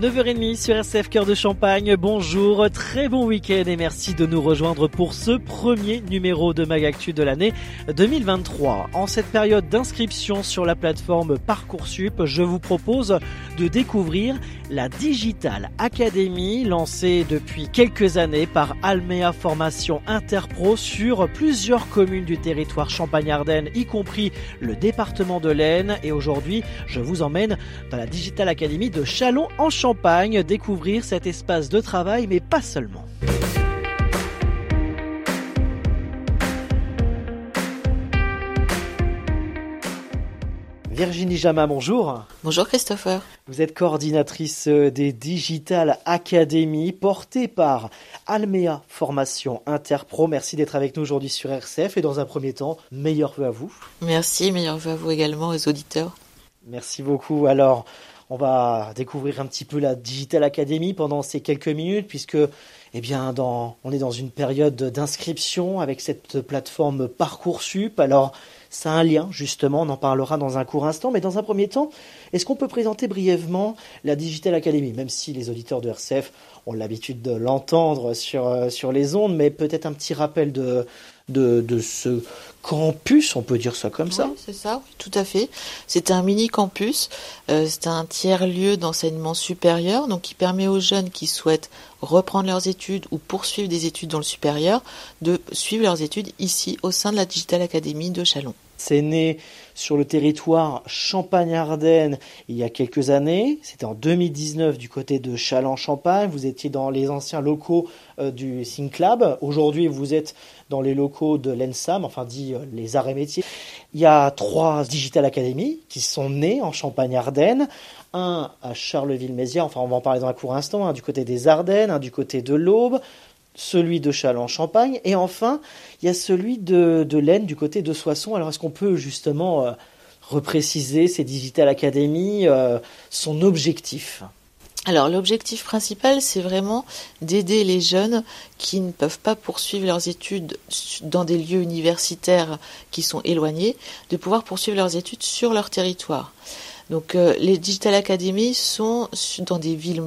9h30 sur RCF Cœur de Champagne. Bonjour, très bon week-end et merci de nous rejoindre pour ce premier numéro de Magactu de l'année 2023. En cette période d'inscription sur la plateforme Parcoursup, je vous propose de découvrir la Digital Academy lancée depuis quelques années par Almea Formation Interpro sur plusieurs communes du territoire Champagne-Ardenne, y compris le département de l'Aisne. Et aujourd'hui, je vous emmène dans la Digital Academy de Chalon en Champagne découvrir cet espace de travail, mais pas seulement. Virginie Jama, bonjour. Bonjour Christopher. Vous êtes coordinatrice des Digital Academy portée par Almea Formation Interpro. Merci d'être avec nous aujourd'hui sur RCF et dans un premier temps, meilleur vœu à vous. Merci, meilleur vœu à vous également aux auditeurs. Merci beaucoup. Alors, on va découvrir un petit peu la Digital Academy pendant ces quelques minutes, puisque eh bien, on est dans une période d'inscription avec cette plateforme Parcoursup. Alors, ça un lien, justement, on en parlera dans un court instant, mais dans un premier temps, est-ce qu'on peut présenter brièvement la Digital Academy, même si les auditeurs de RCF ont l'habitude de l'entendre sur, euh, sur les ondes, mais peut-être un petit rappel de, ce campus, on peut dire ça comme ça C'est ça, tout à fait. C'est un mini campus, euh, c'est un tiers-lieu d'enseignement supérieur, donc qui permet aux jeunes qui souhaitent reprendre leurs études ou poursuivre des études dans le supérieur de suivre leurs études ici au sein de la Digital Academy de Chalon. C'est né sur le territoire Champagne-Ardenne il y a quelques années. C'était en 2019 du côté de Châlons-Champagne. Vous étiez dans les anciens locaux euh, du Synclab. Aujourd'hui, vous êtes dans les locaux de l'ENSAM, enfin dit euh, les arts et métiers. Il y a trois Digital Academy qui sont nés en Champagne-Ardenne. Un à Charleville-Mézières, enfin on va en parler dans un court instant, un du côté des Ardennes, un du côté de l'Aube, celui de Châlons-Champagne, et enfin, il y a celui de, de l'Aisne du côté de Soissons. Alors, est-ce qu'on peut justement euh, repréciser ces Digital Academy, euh, son objectif? Alors l'objectif principal, c'est vraiment d'aider les jeunes qui ne peuvent pas poursuivre leurs études dans des lieux universitaires qui sont éloignés, de pouvoir poursuivre leurs études sur leur territoire. Donc euh, les Digital Academy sont dans des villes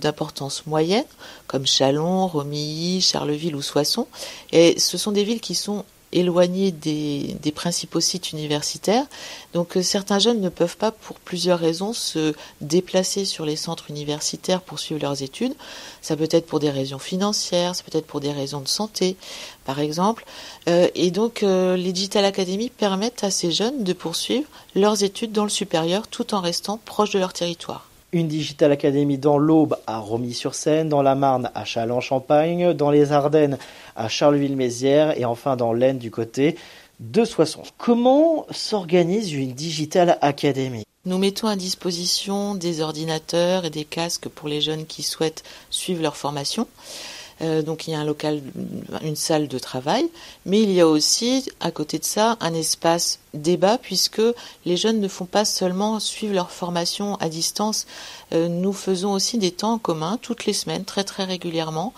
d'importance moyenne, comme Chalon, Romilly, Charleville ou Soissons, et ce sont des villes qui sont éloignées des, principaux sites universitaires. Donc euh, certains jeunes ne peuvent pas, pour plusieurs raisons, se déplacer sur les centres universitaires pour suivre leurs études. Ça peut être pour des raisons financières, ça peut être pour des raisons de santé, par exemple. Euh, et donc euh, les Digital Academy permettent à ces jeunes de poursuivre leurs études dans le supérieur tout en restant proches de leur territoire une Digital Academy dans l'Aube à Romilly-sur-Seine, dans la Marne à Châlons-Champagne, dans les Ardennes à Charleville-Mézières et enfin dans l'Aisne du côté de Soissons. Comment s'organise une Digital Academy? Nous mettons à disposition des ordinateurs et des casques pour les jeunes qui souhaitent suivre leur formation. Euh, donc il y a un local, une salle de travail, mais il y a aussi à côté de ça un espace débat puisque les jeunes ne font pas seulement suivre leur formation à distance. Euh, nous faisons aussi des temps en commun toutes les semaines, très très régulièrement.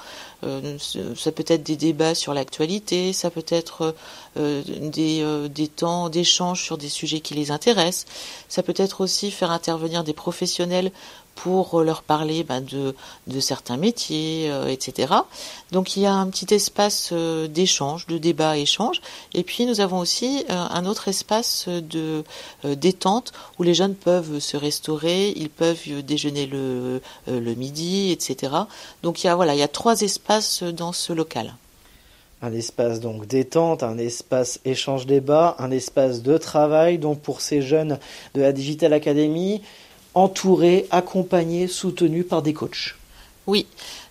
Euh, ça peut être des débats sur l'actualité, ça peut être des, des temps d'échange sur des sujets qui les intéressent, ça peut être aussi faire intervenir des professionnels pour leur parler ben, de, certains métiers, euh, etc. Donc il y a un petit espace euh, d'échange, de débat, échange. Et puis nous avons aussi euh, un autre espace de détente où les jeunes peuvent se restaurer, ils peuvent déjeuner le, le midi, etc. Donc il y a voilà, il y a trois espaces dans ce local. Un espace donc détente, un espace échange débat, un espace de travail donc pour ces jeunes de la Digital Academy entouré, accompagné, soutenu par des coachs. Oui,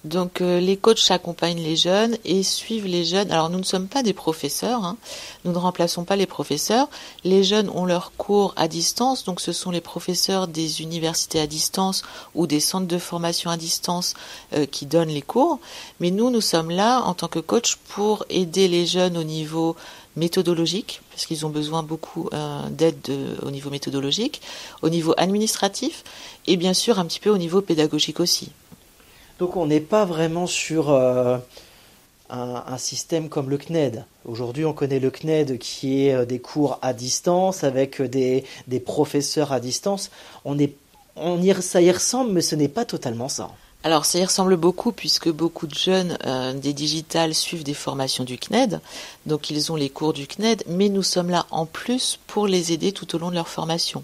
donc euh, les coachs accompagnent les jeunes et suivent les jeunes. Alors nous ne sommes pas des professeurs, hein. nous ne remplaçons pas les professeurs. Les jeunes ont leurs cours à distance, donc ce sont les professeurs des universités à distance ou des centres de formation à distance euh, qui donnent les cours. Mais nous, nous sommes là en tant que coach pour aider les jeunes au niveau méthodologique, parce qu'ils ont besoin beaucoup euh, d'aide au niveau méthodologique, au niveau administratif et bien sûr un petit peu au niveau pédagogique aussi. Donc on n'est pas vraiment sur euh, un, système comme le CNED. Aujourd'hui, on connaît le CNED qui est euh, des cours à distance avec des, des professeurs à distance. On y, ça y ressemble, mais ce n'est pas totalement ça. Alors ça y ressemble beaucoup puisque beaucoup de jeunes euh, des digitales suivent des formations du CNED, donc ils ont les cours du CNED, mais nous sommes là en plus pour les aider tout au long de leur formation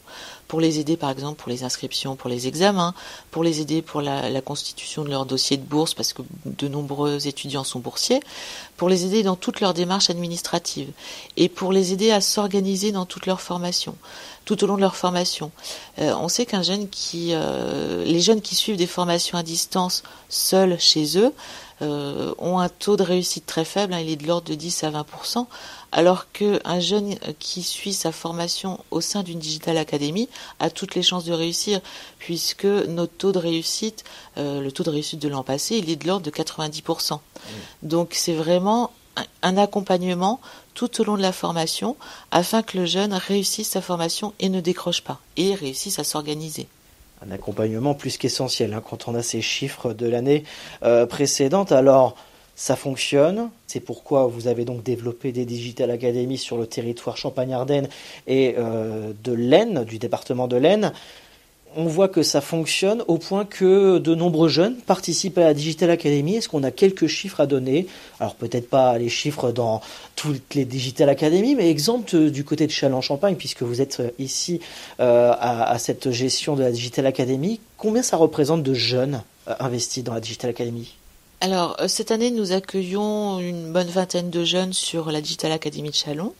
pour les aider par exemple pour les inscriptions, pour les examens, pour les aider pour la, constitution de leur dossier de bourse parce que de nombreux étudiants sont boursiers, pour les aider dans toutes leurs démarches administratives et pour les aider à s'organiser dans toute leur formation, tout au long de leur formation. Euh, on sait qu'un jeune qui, euh, les jeunes qui suivent des formations à distance seuls chez eux, euh, ont un taux de réussite très faible, hein, il est de l'ordre de 10 à 20 alors qu'un jeune qui suit sa formation au sein d'une Digital Academy a toutes les chances de réussir, puisque notre taux de réussite, euh, le taux de réussite de l'an passé, il est de l'ordre de 90%. Mmh. Donc c'est vraiment un accompagnement tout au long de la formation afin que le jeune réussisse sa formation et ne décroche pas, et réussisse à s'organiser un accompagnement plus qu'essentiel hein, quand on a ces chiffres de l'année euh, précédente. Alors, ça fonctionne. C'est pourquoi vous avez donc développé des Digital Academy sur le territoire Champagne-Ardenne et euh, de l'Aisne, du département de l'Aisne. On voit que ça fonctionne au point que de nombreux jeunes participent à la Digital Academy. Est-ce qu'on a quelques chiffres à donner? Alors peut-être pas les chiffres dans toutes les Digital Academy, mais exemple du côté de Châlons-Champagne, puisque vous êtes ici euh, à, cette gestion de la Digital Academy. Combien ça représente de jeunes euh, investis dans la Digital Academy? Alors, euh, cette année, nous accueillons une bonne vingtaine de jeunes sur la Digital Academy de Chalon.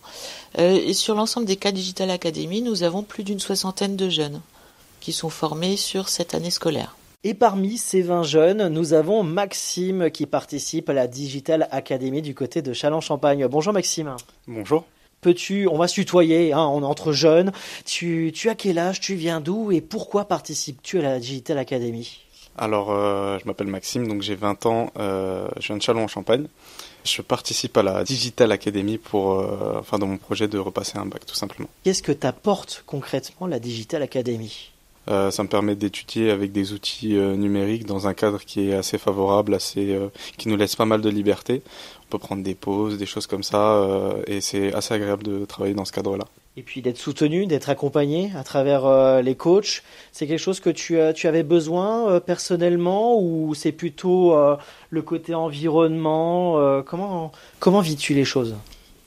Euh, et sur l'ensemble des quatre Digital Academy, nous avons plus d'une soixantaine de jeunes qui sont formés sur cette année scolaire. Et parmi ces 20 jeunes, nous avons Maxime qui participe à la Digital Academy du côté de Châlons-Champagne. Bonjour Maxime. Bonjour. Peux-tu, on va se tutoyer, hein, on est entre jeunes. Tu, tu as quel âge, tu viens d'où et pourquoi participes-tu à la Digital Academy? Alors, euh, je m'appelle Maxime, donc j'ai 20 ans, euh, je viens de Chalon en Champagne. Je participe à la Digital Academy pour, euh, enfin, dans mon projet de repasser un bac, tout simplement. Qu'est-ce que t'apporte concrètement la Digital Academy? Ça me permet d'étudier avec des outils numériques dans un cadre qui est assez favorable, assez, qui nous laisse pas mal de liberté. On peut prendre des pauses, des choses comme ça, et c'est assez agréable de travailler dans ce cadre-là. Et puis d'être soutenu, d'être accompagné à travers les coachs, c'est quelque chose que tu, tu avais besoin personnellement ou c'est plutôt le côté environnement Comment, comment vis-tu les choses?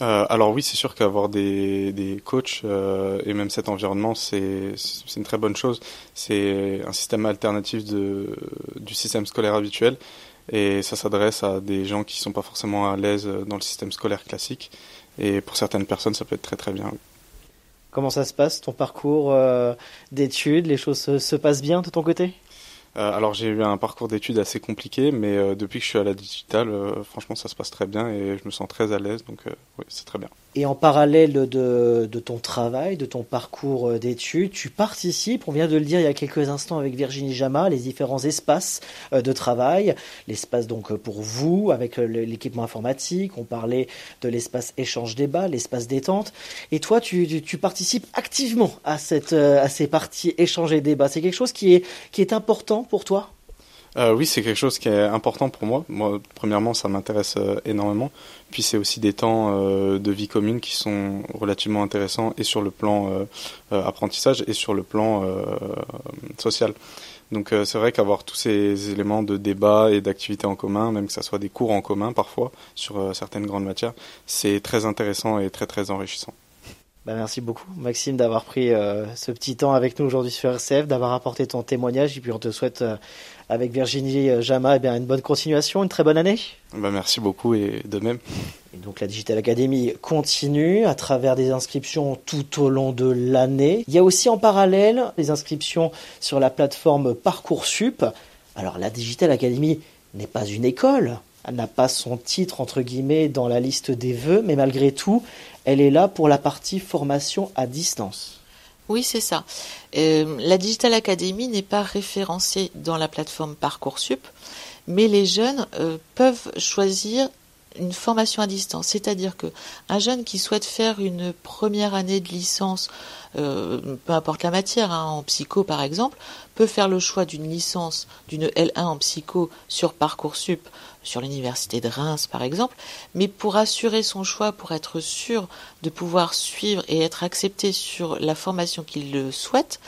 Euh, alors oui, c'est sûr qu'avoir des, des coachs euh, et même cet environnement, c'est une très bonne chose. C'est un système alternatif de, du système scolaire habituel et ça s'adresse à des gens qui sont pas forcément à l'aise dans le système scolaire classique. Et pour certaines personnes, ça peut être très très bien. Comment ça se passe, ton parcours euh, d'études? Les choses se, se passent bien de ton côté? Euh, alors j'ai eu un parcours d'études assez compliqué, mais euh, depuis que je suis à la digitale, franchement ça se passe très bien et je me sens très à l'aise, donc oui c'est très bien. Et en parallèle de, de ton travail, de ton parcours d'études, tu participes, on vient de le dire il y a quelques instants avec Virginie Jama, les différents espaces de travail, l'espace donc pour vous avec l'équipement informatique, on parlait de l'espace échange débat, l'espace détente, et toi tu, tu, tu, participes activement à, cette, à ces parties échange et débat. C'est quelque chose qui est, qui est important pour toi? Euh, oui, c'est quelque chose qui est important pour moi. Moi, premièrement, ça m'intéresse euh, énormément. Puis c'est aussi des temps euh, de vie commune qui sont relativement intéressants et sur le plan euh, euh, apprentissage et sur le plan social. Donc c'est vrai qu'avoir tous ces éléments de débat et d'activités en commun, même que ça soit des cours en commun parfois sur certaines grandes matières, c'est très intéressant et très très enrichissant. Bah, merci beaucoup, Maxime, d'avoir pris euh, ce petit temps avec nous aujourd'hui sur RCF, d'avoir apporté ton témoignage. Et puis, on te souhaite, euh, avec Virginie euh, Jama, eh bien, une bonne continuation, une très bonne année. Bah, merci beaucoup et de même. Et donc, la Digital Academy continue à travers des inscriptions tout au long de l'année. Il y a aussi en parallèle des inscriptions sur la plateforme Parcoursup. Alors, la Digital Academy n'est pas une école. N'a pas son titre, entre guillemets, dans la liste des vœux, mais malgré tout, elle est là pour la partie formation à distance. Oui, c'est ça. Euh, la Digital Academy n'est pas référencée dans la plateforme Parcoursup, mais les jeunes euh, peuvent choisir une formation à distance. C'est-à-dire que un jeune qui souhaite faire une première année de licence, euh, peu importe la matière, hein, en psycho par exemple, peut faire le choix d'une licence, d'une L1 en psycho sur Parcoursup, sur l'université de Reims par exemple, mais pour assurer son choix, pour être sûr de pouvoir suivre et être accepté sur la formation qu'il le souhaite,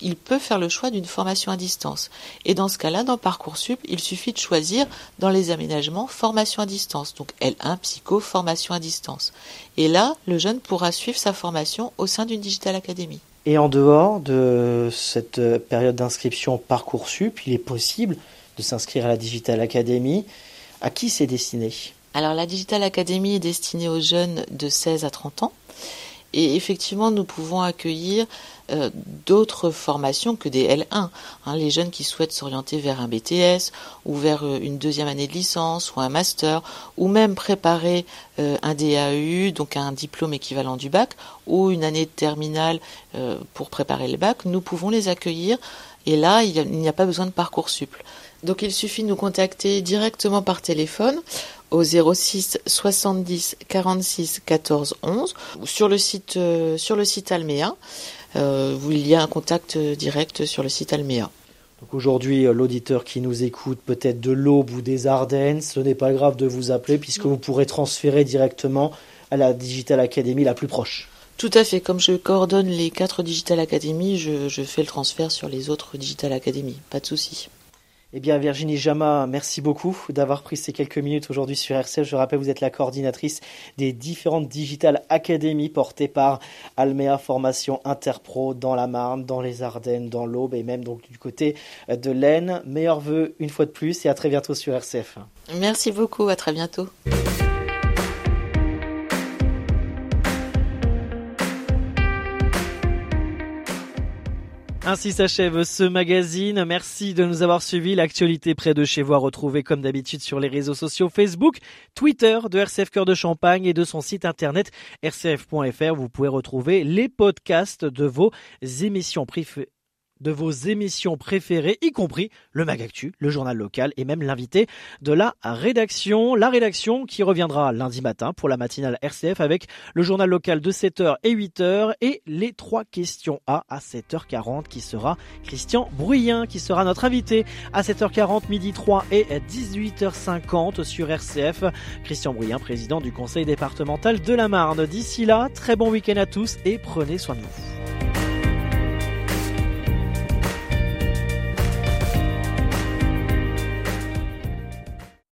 il peut faire le choix d'une formation à distance. Et dans ce cas-là, dans Parcoursup, il suffit de choisir dans les aménagements formation à distance, donc L1 psycho formation à distance. Et là, le jeune pourra suivre sa formation au sein d'une Digital Academy. Et en dehors de cette euh, période d'inscription Parcoursup, il est possible de s'inscrire à la Digital Academy. À qui c'est destiné? Alors la Digital Academy est destinée aux jeunes de 16 à 30 ans. Et effectivement, nous pouvons accueillir euh, d'autres formations que des L1. Hein, les jeunes qui souhaitent s'orienter vers un BTS ou vers euh, une deuxième année de licence ou un master ou même préparer euh, un DAU, donc un diplôme équivalent du bac ou une année de terminale pour préparer le bac, nous pouvons les accueillir et là, il n'y a pas besoin de parcours suple. Donc il suffit de nous contacter directement par téléphone au 06 70 46 14 11 ou sur le site euh, sur le site Almea euh, où il y a un contact direct sur le site Almea. Donc aujourd'hui, euh, l'auditeur qui nous écoute, peut-être de l'Aube ou des Ardennes, ce n'est pas grave de vous appeler puisque vous pourrez transférer directement à la Digital Academy la plus proche. Tout à fait. Comme je coordonne les quatre Digital Academy, je, je fais le transfert sur les autres Digital Academy. Pas de souci. Eh bien, Virginie Jama, merci beaucoup d'avoir pris ces quelques minutes aujourd'hui sur RCF. Je rappelle, vous êtes la coordinatrice des différentes Digital Academy portées par Almea Formation Interpro dans la Marne, dans les Ardennes, dans l'Aube et même donc du côté de l'Aisne. Meilleurs vœux une fois de plus et à très bientôt sur RCF. Merci beaucoup, à très bientôt. Ainsi s'achève ce magazine. Merci de nous avoir suivis. L'actualité près de chez vous à retrouver comme d'habitude sur les réseaux sociaux Facebook, Twitter de RCF Cœur de Champagne et de son site internet rcf.fr. Vous pouvez retrouver les podcasts de vos émissions préférées de vos émissions préférées, y compris le Magactu, le journal local et même l'invité de la rédaction. La rédaction qui reviendra lundi matin pour la matinale RCF avec le journal local de 7h et 8h et les trois questions A à 7h40 qui sera Christian Bruyien qui sera notre invité à 7h40, midi 3 et 18h50 sur RCF. Christian Bruyien, président du conseil départemental de la Marne. D'ici là, très bon week-end à tous et prenez soin de vous.